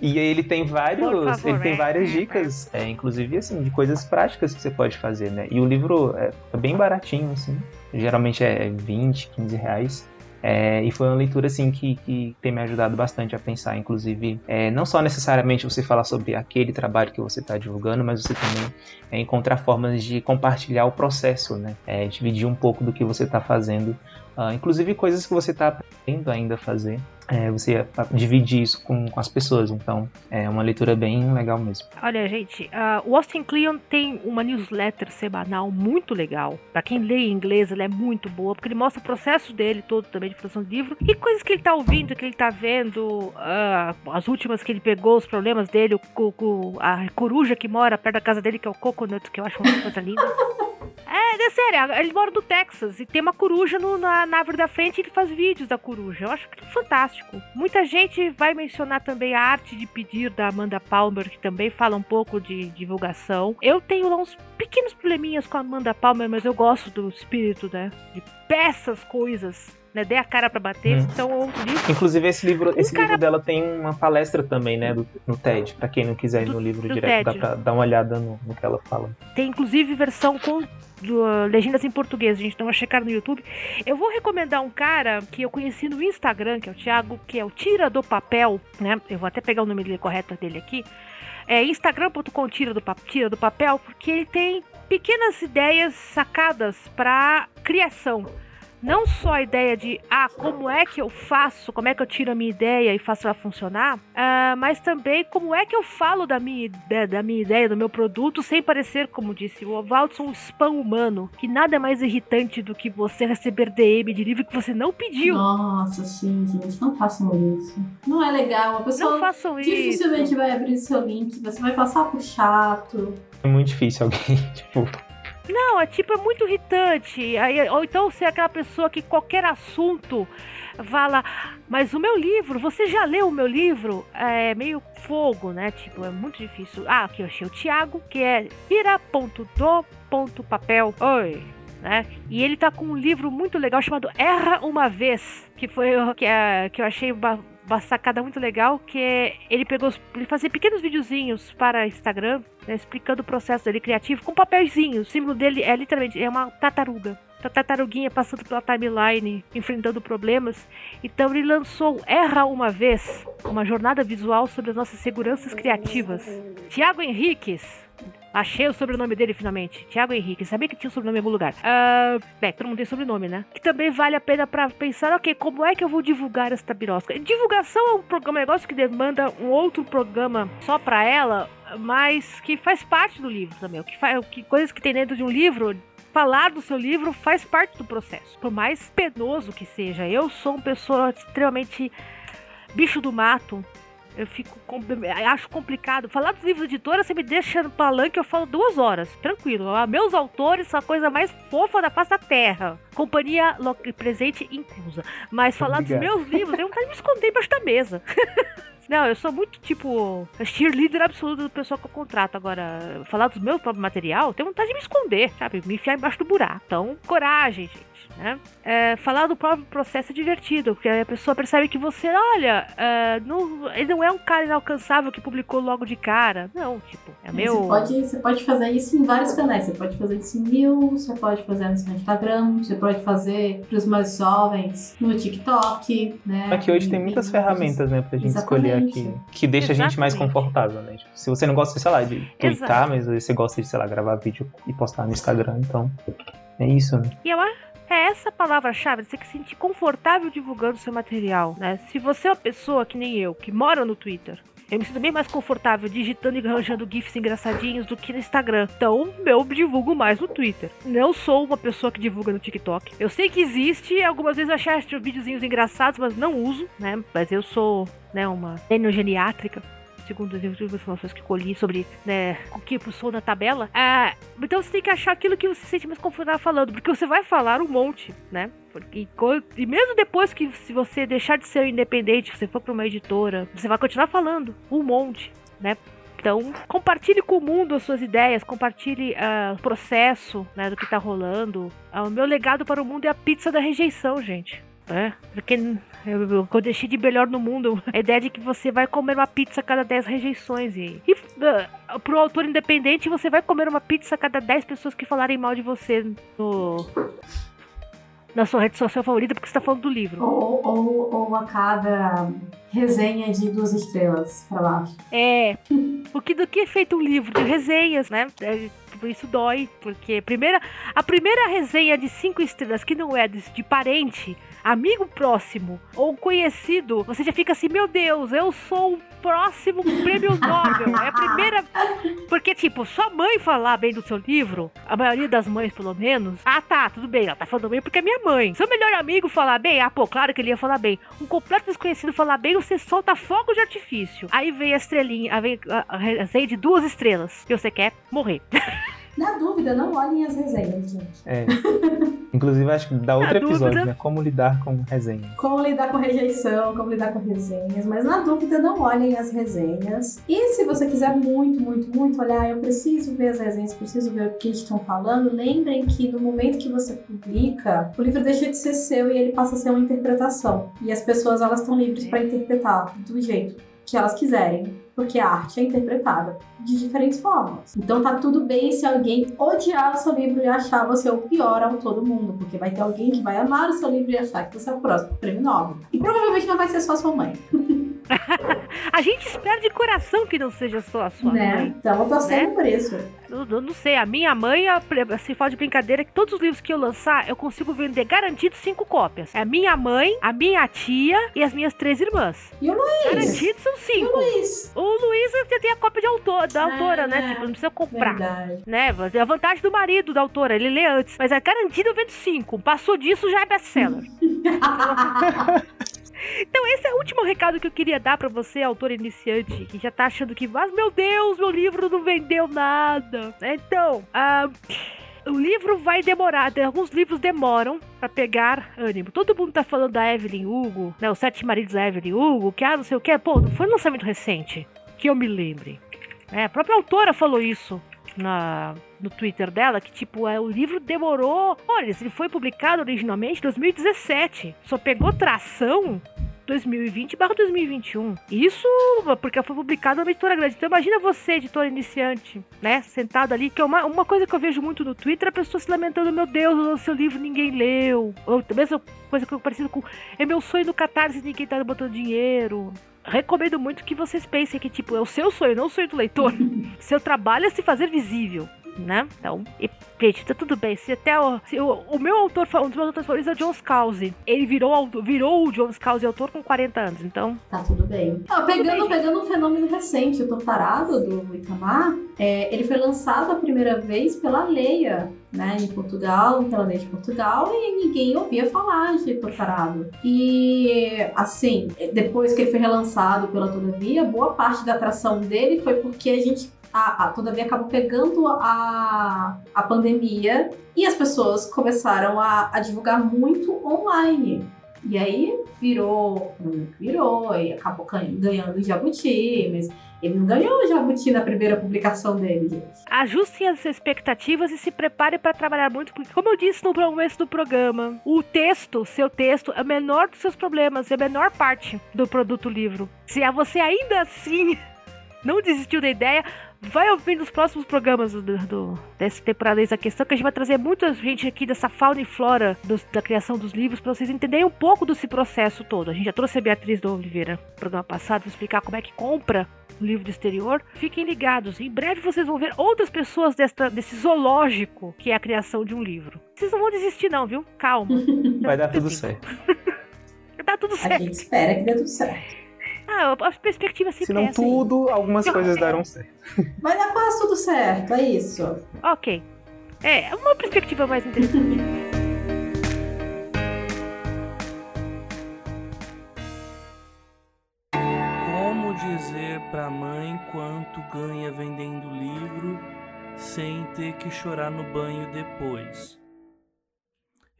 E aí ele tem vários, favor, ele tem é. várias dicas, é, inclusive assim, de coisas práticas que você pode fazer, né? E o livro é, é bem baratinho, assim. Geralmente é 20, 15 reais. É, e foi uma leitura assim que, que tem me ajudado bastante a pensar, inclusive, é, não só necessariamente você falar sobre aquele trabalho que você está divulgando, mas você também é, encontrar formas de compartilhar o processo, né? É, dividir um pouco do que você está fazendo, ah, inclusive coisas que você está aprendendo ainda a fazer. É, você dividir isso com, com as pessoas, então é uma leitura bem legal mesmo. Olha, gente, ah, o Austin Kleon tem uma newsletter semanal muito legal. Pra quem lê em inglês, ela é muito boa, porque ele mostra o processo dele todo também de produção de livro e coisas que ele tá ouvindo, que ele tá vendo, ah, as últimas que ele pegou, os problemas dele, o, co- a coruja que mora perto da casa dele, que é o Coconut, que eu acho uma coisa linda. É, é sério, ele mora no Texas e tem uma coruja no- na, na árvore da frente e ele faz vídeos da coruja. Eu acho que é fantástico. Muita gente vai mencionar também a arte de pedir da Amanda Palmer, que também fala um pouco de divulgação. Eu tenho lá uns pequenos probleminhas com a Amanda Palmer, mas eu gosto do espírito, né? De peças, coisas. Né, dê a cara pra bater, Hum. então eu li Inclusive, esse livro, esse cara- livro dela tem uma palestra também, né, do- no TED. Pra quem não quiser ir Do- no livro do direto, dá TED. pra dar uma olhada no, no que ela fala. Tem inclusive versão com do, uh, legendas em português, gente. Então, a checar no YouTube. Eu vou recomendar um cara que eu conheci no Instagram, que é o Thiago, que é o Tira do Papel, né? Eu vou até pegar o nome dele correto dele aqui. É instagram.com tira do, tira do papel, porque ele tem pequenas ideias sacadas para criação. Não só a ideia de, ah, como é que eu faço, como é que eu tiro a minha ideia e faço ela funcionar, ah, mas também como é que eu falo da minha, ide- da minha ideia, do meu produto, sem parecer, como disse o Waldson, um spam humano, que nada é mais irritante do que você receber DM de livro que você não pediu. Nossa, sim, gente, não façam isso. Não é legal. A Não pessoa façam isso. dificilmente vai abrir seu link, você vai passar por chato. É muito difícil alguém, tipo, Não, é tipo, é muito irritante. Aí, ou então ser aquela pessoa que qualquer assunto fala, mas o meu livro, você já leu o meu livro? É meio fogo, né? Tipo, é muito difícil. Ah, aqui eu achei o Thiago, que é ira.do.papel. Oi. Né? E ele tá com um livro muito legal chamado Erra Uma Vez, que foi que, é, que eu achei uma sacada muito legal, que é, ele pegou, ele fazia pequenos videozinhos para Instagram, né, explicando o processo dele criativo com papelzinho. O símbolo dele é literalmente é uma tartaruga. A tartaruguinha passando pela timeline, enfrentando problemas. Então ele lançou Erra Uma Vez, uma jornada visual sobre as nossas seguranças criativas. Tiago Henriques, Achei o sobrenome dele finalmente. Tiago Henrique. Sabia que tinha o sobrenome em algum lugar. Uh, é, todo mundo tem sobrenome, né? Que também vale a pena pra pensar, ok, como é que eu vou divulgar esta birosca? Divulgação é um programa, um negócio que demanda um outro programa só pra ela, mas que faz parte do livro também. O que, faz, que coisas que tem dentro de um livro falar do seu livro faz parte do processo. Por mais penoso que seja, eu sou uma pessoa extremamente bicho do mato. Eu fico acho complicado. Falar dos livros de editora, você me deixa no palanque, eu falo duas horas. Tranquilo. Meus autores são a coisa mais fofa da face da terra. Companhia presente inclusa. Mas falar Obrigado. dos meus livros, eu não quero me esconder embaixo da mesa. Não, eu sou muito, tipo, cheerleader absoluto do pessoal que eu contrato. Agora, falar dos meus próprios material, tenho vontade de me esconder, sabe? Me enfiar embaixo do buraco. Então, coragem, gente né? É, falar do próprio processo é divertido, porque a pessoa percebe que você, olha, é, não, ele não é um cara inalcançável que publicou logo de cara. Não, tipo, é meu. Você pode, você pode fazer isso em vários canais. Você pode fazer isso em mil, você pode fazer no seu Instagram, você pode fazer para os mais jovens no TikTok, né? Aqui hoje tem muitas ferramentas, né, pra gente Exatamente. escolher aqui, que deixa Exatamente. a gente mais confortável, né? Se você não gosta, sei lá, de twittar, mas você gosta de, sei lá, gravar vídeo e postar no Instagram, então é isso, né? E eu acho é essa palavra-chave, você que se sentir confortável divulgando seu material, né? Se você é uma pessoa que nem eu, que mora no Twitter, eu me sinto bem mais confortável digitando e arranjando GIFs engraçadinhos do que no Instagram. Então, eu divulgo mais no Twitter. Não sou uma pessoa que divulga no TikTok. Eu sei que existe, algumas vezes eu achei videozinhos engraçados, mas não uso, né? Mas eu sou, né, uma geniátrica segundo as informações que colhi sobre né, o que pulsou na tabela. É, então você tem que achar aquilo que você se sente mais confortável falando, porque você vai falar um monte, né? Porque, e mesmo depois que se você deixar de ser independente, você for para uma editora, você vai continuar falando um monte, né? Então, compartilhe com o mundo as suas ideias, compartilhe uh, o processo né, do que está rolando. Uh, o meu legado para o mundo é a pizza da rejeição, gente. É, porque eu, eu deixei de melhor no mundo a ideia de que você vai comer uma pizza a cada 10 rejeições. E, e uh, pro autor independente, você vai comer uma pizza a cada 10 pessoas que falarem mal de você no, na sua rede social favorita porque você tá falando do livro. Ou, ou, ou a cada resenha de duas estrelas pra baixo. É. o que do que é feito um livro de resenhas, né? É, isso dói, porque primeira, a primeira resenha de cinco estrelas que não é de, de parente amigo próximo ou conhecido, você já fica assim, meu Deus, eu sou o próximo prêmio Nobel. É a primeira. Porque, tipo, sua mãe falar bem do seu livro, a maioria das mães, pelo menos, ah, tá, tudo bem, ela tá falando bem porque é minha mãe. Seu melhor amigo falar bem, ah, pô, claro que ele ia falar bem. Um completo desconhecido falar bem, você solta fogo de artifício. Aí vem a estrelinha, aí vem a resenha de duas estrelas, que você quer morrer. Na dúvida, não olhem as resenhas, gente. É. Inclusive, acho que dá outro episódio, né? Como lidar com resenha. Como lidar com rejeição, como lidar com resenhas. Mas na dúvida, não olhem as resenhas. E se você quiser muito, muito, muito olhar, eu preciso ver as resenhas, preciso ver o que estão falando, lembrem que no momento que você publica, o livro deixa de ser seu e ele passa a ser uma interpretação. E as pessoas, elas estão livres para interpretar do jeito que elas quiserem porque a arte é interpretada de diferentes formas. Então tá tudo bem se alguém odiar o seu livro e achar você o pior autor do mundo, porque vai ter alguém que vai amar o seu livro e achar que você é o próximo prêmio Nobel. E provavelmente não vai ser só sua mãe. a gente espera de coração que não seja só a sua né? mãe. Então eu tô sendo né? por isso. Eu, eu, não sei, a minha mãe, se fala de brincadeira, que todos os livros que eu lançar, eu consigo vender garantido cinco cópias. É a minha mãe, a minha tia e as minhas três irmãs. E o Luiz? Garantido são cinco. E o Luiz? O Luiz você tem a cópia de autor, da autora, né? Tipo, não precisa comprar. Verdade. Né? A vantagem do marido da autora, ele lê antes. Mas é garantido eu vendo cinco. Passou disso, já é best-seller. Então, esse é o último recado que eu queria dar para você, autor iniciante, que já tá achando que, mas meu Deus, meu livro não vendeu nada. Então, uh, o livro vai demorar, alguns livros demoram para pegar ânimo. Todo mundo tá falando da Evelyn Hugo, né? Os Sete Maridos da Evelyn Hugo, que ah, não sei o que. Pô, não foi um lançamento recente, que eu me lembre. É, a própria autora falou isso na, no Twitter dela que, tipo, é, o livro demorou. Olha, ele foi publicado originalmente em 2017. Só pegou tração 2020 barra 2021. Isso porque foi publicado numa editora grande. Então imagina você, editor iniciante, né? Sentado ali, que é uma, uma coisa que eu vejo muito no Twitter, a pessoa se lamentando, meu Deus, o seu livro ninguém leu. Ou a mesma coisa que eu parecido com é meu sonho no Catarse e ninguém tá botando dinheiro. recomendo muito que vocês pensem que, tipo, é o seu sonho, não o sonho do leitor. seu trabalho é se fazer visível né? Então, e, gente, tá tudo bem. Se até o, se o, o, meu autor, um dos meus autores favoritos é o John Scalzi. Ele virou, virou o John Scalzi autor com 40 anos, então. Tá tudo bem. Ah, pegando, bem, pegando um fenômeno recente, o Tortarado do Itamar, é, ele foi lançado a primeira vez pela Leia, né, em Portugal, pela Leia de Portugal, e ninguém ouvia falar de Tortarado. E, assim, depois que ele foi relançado pela Todavia, boa parte da atração dele foi porque a gente a, a, todavia acabou pegando a, a pandemia e as pessoas começaram a, a divulgar muito online. E aí virou, virou, e acabou ganhando o Jabuti, mas ele não ganhou o Jabuti na primeira publicação dele, gente. Ajustem as expectativas e se prepare para trabalhar muito, porque, como eu disse no começo do programa, o texto, seu texto, é o menor dos seus problemas, é a menor parte do produto livro. Se você ainda assim não desistiu da ideia, vai ouvir nos próximos programas do, do, dessa temporada essa questão, que a gente vai trazer muita gente aqui dessa fauna e flora do, da criação dos livros para vocês entenderem um pouco desse processo todo. A gente já trouxe a Beatriz do Oliveira no programa passado para explicar como é que compra um livro do exterior. Fiquem ligados, em breve vocês vão ver outras pessoas desta, desse zoológico que é a criação de um livro. Vocês não vão desistir, não, viu? Calma. Vai dar tudo certo. Dá tudo certo. A gente espera que dê tudo certo. Ah, as perspectivas se Se não tudo, algumas coisas darão certo. Vai dar quase tudo certo, é isso. Ok. É, uma perspectiva mais interessante. Como dizer pra mãe quanto ganha vendendo livro sem ter que chorar no banho depois?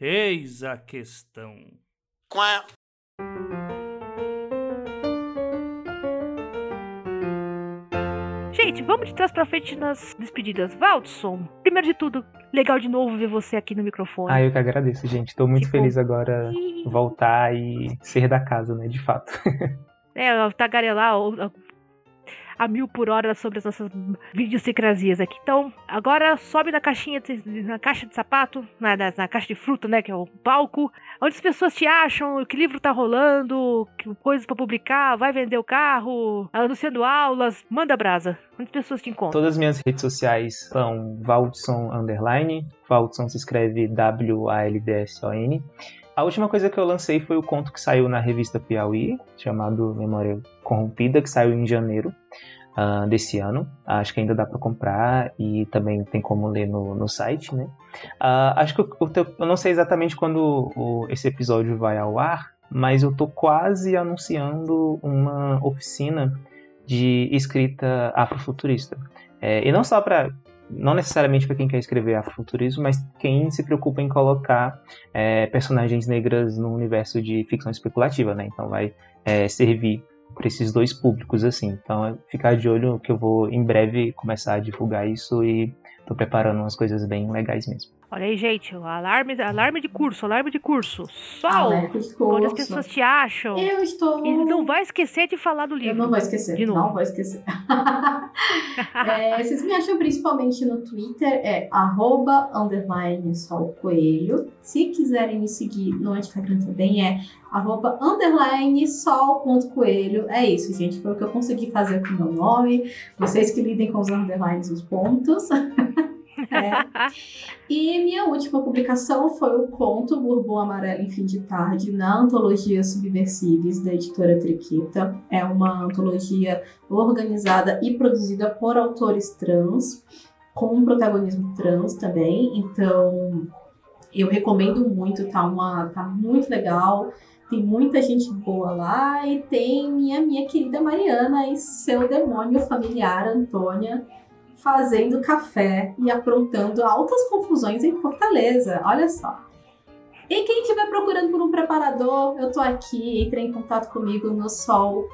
Eis a questão. Quá. Gente, vamos de trás pra frente nas despedidas. Valdson, primeiro de tudo, legal de novo ver você aqui no microfone. Ah, eu que agradeço, gente. Tô muito feliz agora voltar e ser da casa, né, de fato. é, tagarelar a mil por hora sobre as nossas videocicrasias aqui. Então, agora sobe na caixinha, de, na caixa de sapato, na, na, na, caixa de fruta, né, que é o palco, onde as pessoas te acham, que livro tá rolando, que coisas para publicar, vai vender o carro, anunciando aulas, manda brasa. Onde as pessoas te encontram? Todas as minhas redes sociais são Valdson Underline, Valdson se escreve W-A-L-D-S-O-N. A última coisa que eu lancei foi o conto que saiu na revista Piauí, chamado Memória Corrompida, que saiu em janeiro uh, desse ano. Acho que ainda dá para comprar e também tem como ler no, no site, né? Uh, acho que o teu, eu não sei exatamente quando o, esse episódio vai ao ar, mas eu tô quase anunciando uma oficina de escrita afrofuturista. É, e não só para não necessariamente para quem quer escrever afrofuturismo, mas quem se preocupa em colocar é, personagens negras no universo de ficção especulativa, né? Então vai é, servir para esses dois públicos, assim. Então ficar de olho que eu vou em breve começar a divulgar isso e tô preparando umas coisas bem legais mesmo. Olha aí, gente, alarme, alarme de curso, alarme de curso. Sol, onde as pessoas te acham. Eu estou. E não vai esquecer de falar do livro. Eu não vou esquecer. De novo. Não vou esquecer. é, vocês me acham principalmente no Twitter, é arroba underline sol coelho. Se quiserem me seguir no Instagram também é arroba underline sol.coelho. É isso, gente. Foi o que eu consegui fazer com o meu nome. Vocês que lidem com os underlines os pontos. É. E minha última publicação foi o conto Bourbon Amarelo em Fim de Tarde, na antologia Subversives, da editora Triquita. É uma antologia organizada e produzida por autores trans, com protagonismo trans também. Então, eu recomendo muito, tá, uma, tá muito legal. Tem muita gente boa lá e tem minha, minha querida Mariana e seu demônio familiar, Antônia fazendo café e aprontando altas confusões em Fortaleza. Olha só. E quem estiver procurando por um preparador, eu tô aqui, entre em contato comigo no Sol.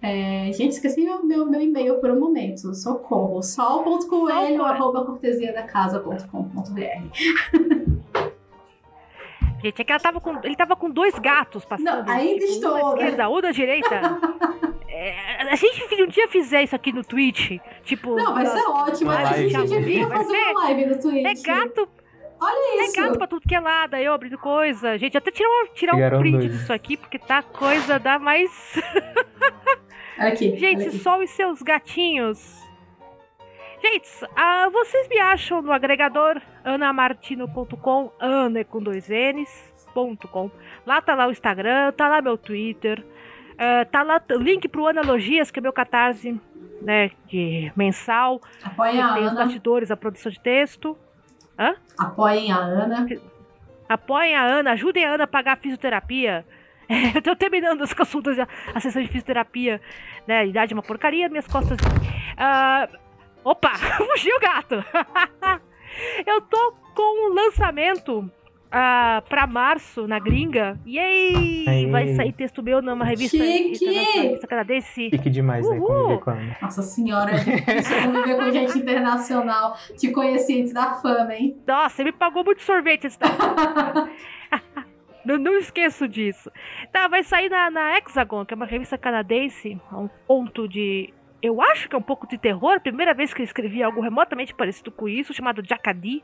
É, gente, esqueci meu, meu, meu e-mail por um momento. Socorro. sol.coelho, arroba cortesiadacasa.com.br Gente, é que ela tava com, ele tava com dois gatos passando. Não, ainda tipo, estou. Um da esquerda, um da direita. É, a gente um dia fizer isso aqui no Twitch, tipo. Não, vai ser ótimo. A gente devia fazer uma live no Twitch. É gato. Olha É isso. gato pra tudo que é lado, aí eu abrindo coisa. Gente, até tirar, uma- tirar um print dois. disso aqui, porque tá coisa da mais. Aqui. olha Gente, aqui. Sol e seus gatinhos. Gente, ah, vocês me acham no agregador anamartino.com, Ana é com dois N's, ponto com. Lá tá lá o Instagram, tá lá meu Twitter, ah, tá lá o link pro Analogias, que é meu catarse, né, de mensal, Apoiem a tem os Ana. bastidores, a produção de texto. Apoiem a Ana. Apoiem a Ana, ajudem a Ana a pagar a fisioterapia. eu tô terminando as consultas, a sessão de fisioterapia. Né? A idade é uma porcaria, minhas costas. Ah, opa, fugiu o gato! eu tô com um lançamento ah, pra março na gringa. E aí, vai sair texto meu numa revista, Chique! revista canadense. Fique demais, né? Uhul. Conviver com a Ana. Nossa senhora, é difícil conviver com gente internacional. Te conheci antes da fama, hein? Nossa, você me pagou muito sorvete esse não, não esqueço disso. Tá, vai sair na, na Hexagon, que é uma revista canadense, um ponto de. Eu acho que é um pouco de terror. Primeira vez que eu escrevi algo remotamente parecido com isso, chamado Jacadi.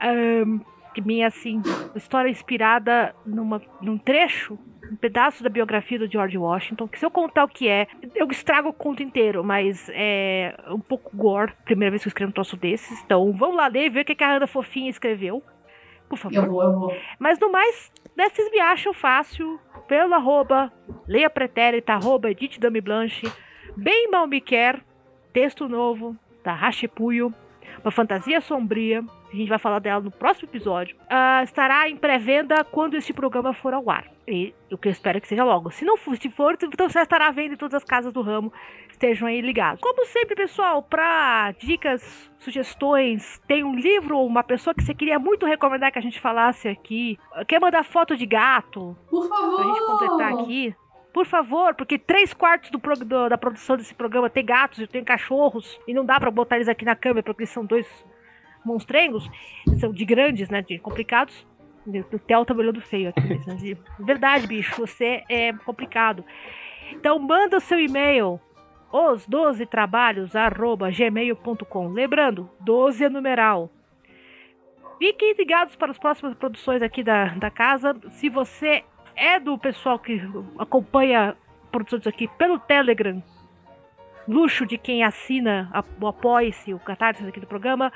Ahn, que minha, assim, história inspirada numa, num trecho, um pedaço da biografia do George Washington. Que se eu contar o que é, eu estrago o conto inteiro, mas é um pouco gore. Primeira vez que eu escrevo um troço desses. Então vamos lá ler e ver o que que a Ana Fofinha escreveu. Por favor. Eu vou, eu vou. Mas no mais, né, vocês me acham fácil pelo arroba Leia Pretérita, arroba Edith Dami Blanche, Bem Mal Me Quer, texto novo da Rachipuyo, uma fantasia sombria, a gente vai falar dela no próximo episódio, Ah, estará em pré-venda quando este programa for ao ar. E o que eu espero que seja logo. Se não for, se for, então você estará vendo em todas as casas do ramo. Estejam aí ligados. Como sempre, pessoal, para dicas, sugestões, tem um livro ou uma pessoa que você queria muito recomendar que a gente falasse aqui. Quer mandar foto de gato? Por favor. pra gente completar aqui. Por favor, porque três quartos do, do- da produção desse programa tem gatos e tem cachorros. E não dá pra botar eles aqui na câmera, porque eles são dois monstrengos. São de grandes, né? De complicados. O Theo tá olhando feio aqui. né, de- Verdade, bicho, você é complicado. Então manda o seu e-mail. Os 12 trabalhos arroba gmail.com. Lembrando, 12 é numeral. Fiquem ligados para as próximas produções aqui da, da casa. Se você é do pessoal que acompanha produções aqui pelo Telegram, luxo de quem assina a- o Apoie-se, o Catarse aqui do programa,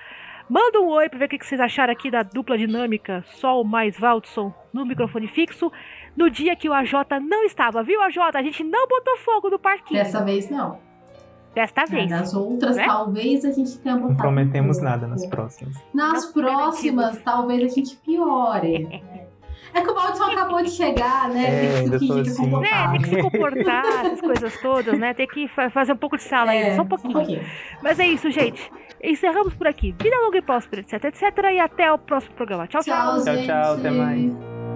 manda um oi para ver o que vocês acharam aqui da dupla dinâmica Sol mais Valdson no microfone fixo. No dia que o AJ não estava, viu, AJ? A gente não botou fogo no parquinho. Dessa vez não. Desta vez. Das outras, Né? talvez a gente tenha botado. Não prometemos um nada nas próximas. Nas Não próximas, talvez a gente piore. É que o Valdson acabou de chegar, né? É, tem que que assim. comportar. Né, tem que se comportar, essas coisas todas, né? Tem que fa- fazer um pouco de sala ainda, só um pouquinho. Mas é isso, gente. Encerramos por aqui. Vida longa e próspera, etc, etc. E até o próximo programa. Tchau, tchau. Tchau, Tchau, gente. tchau, até mais.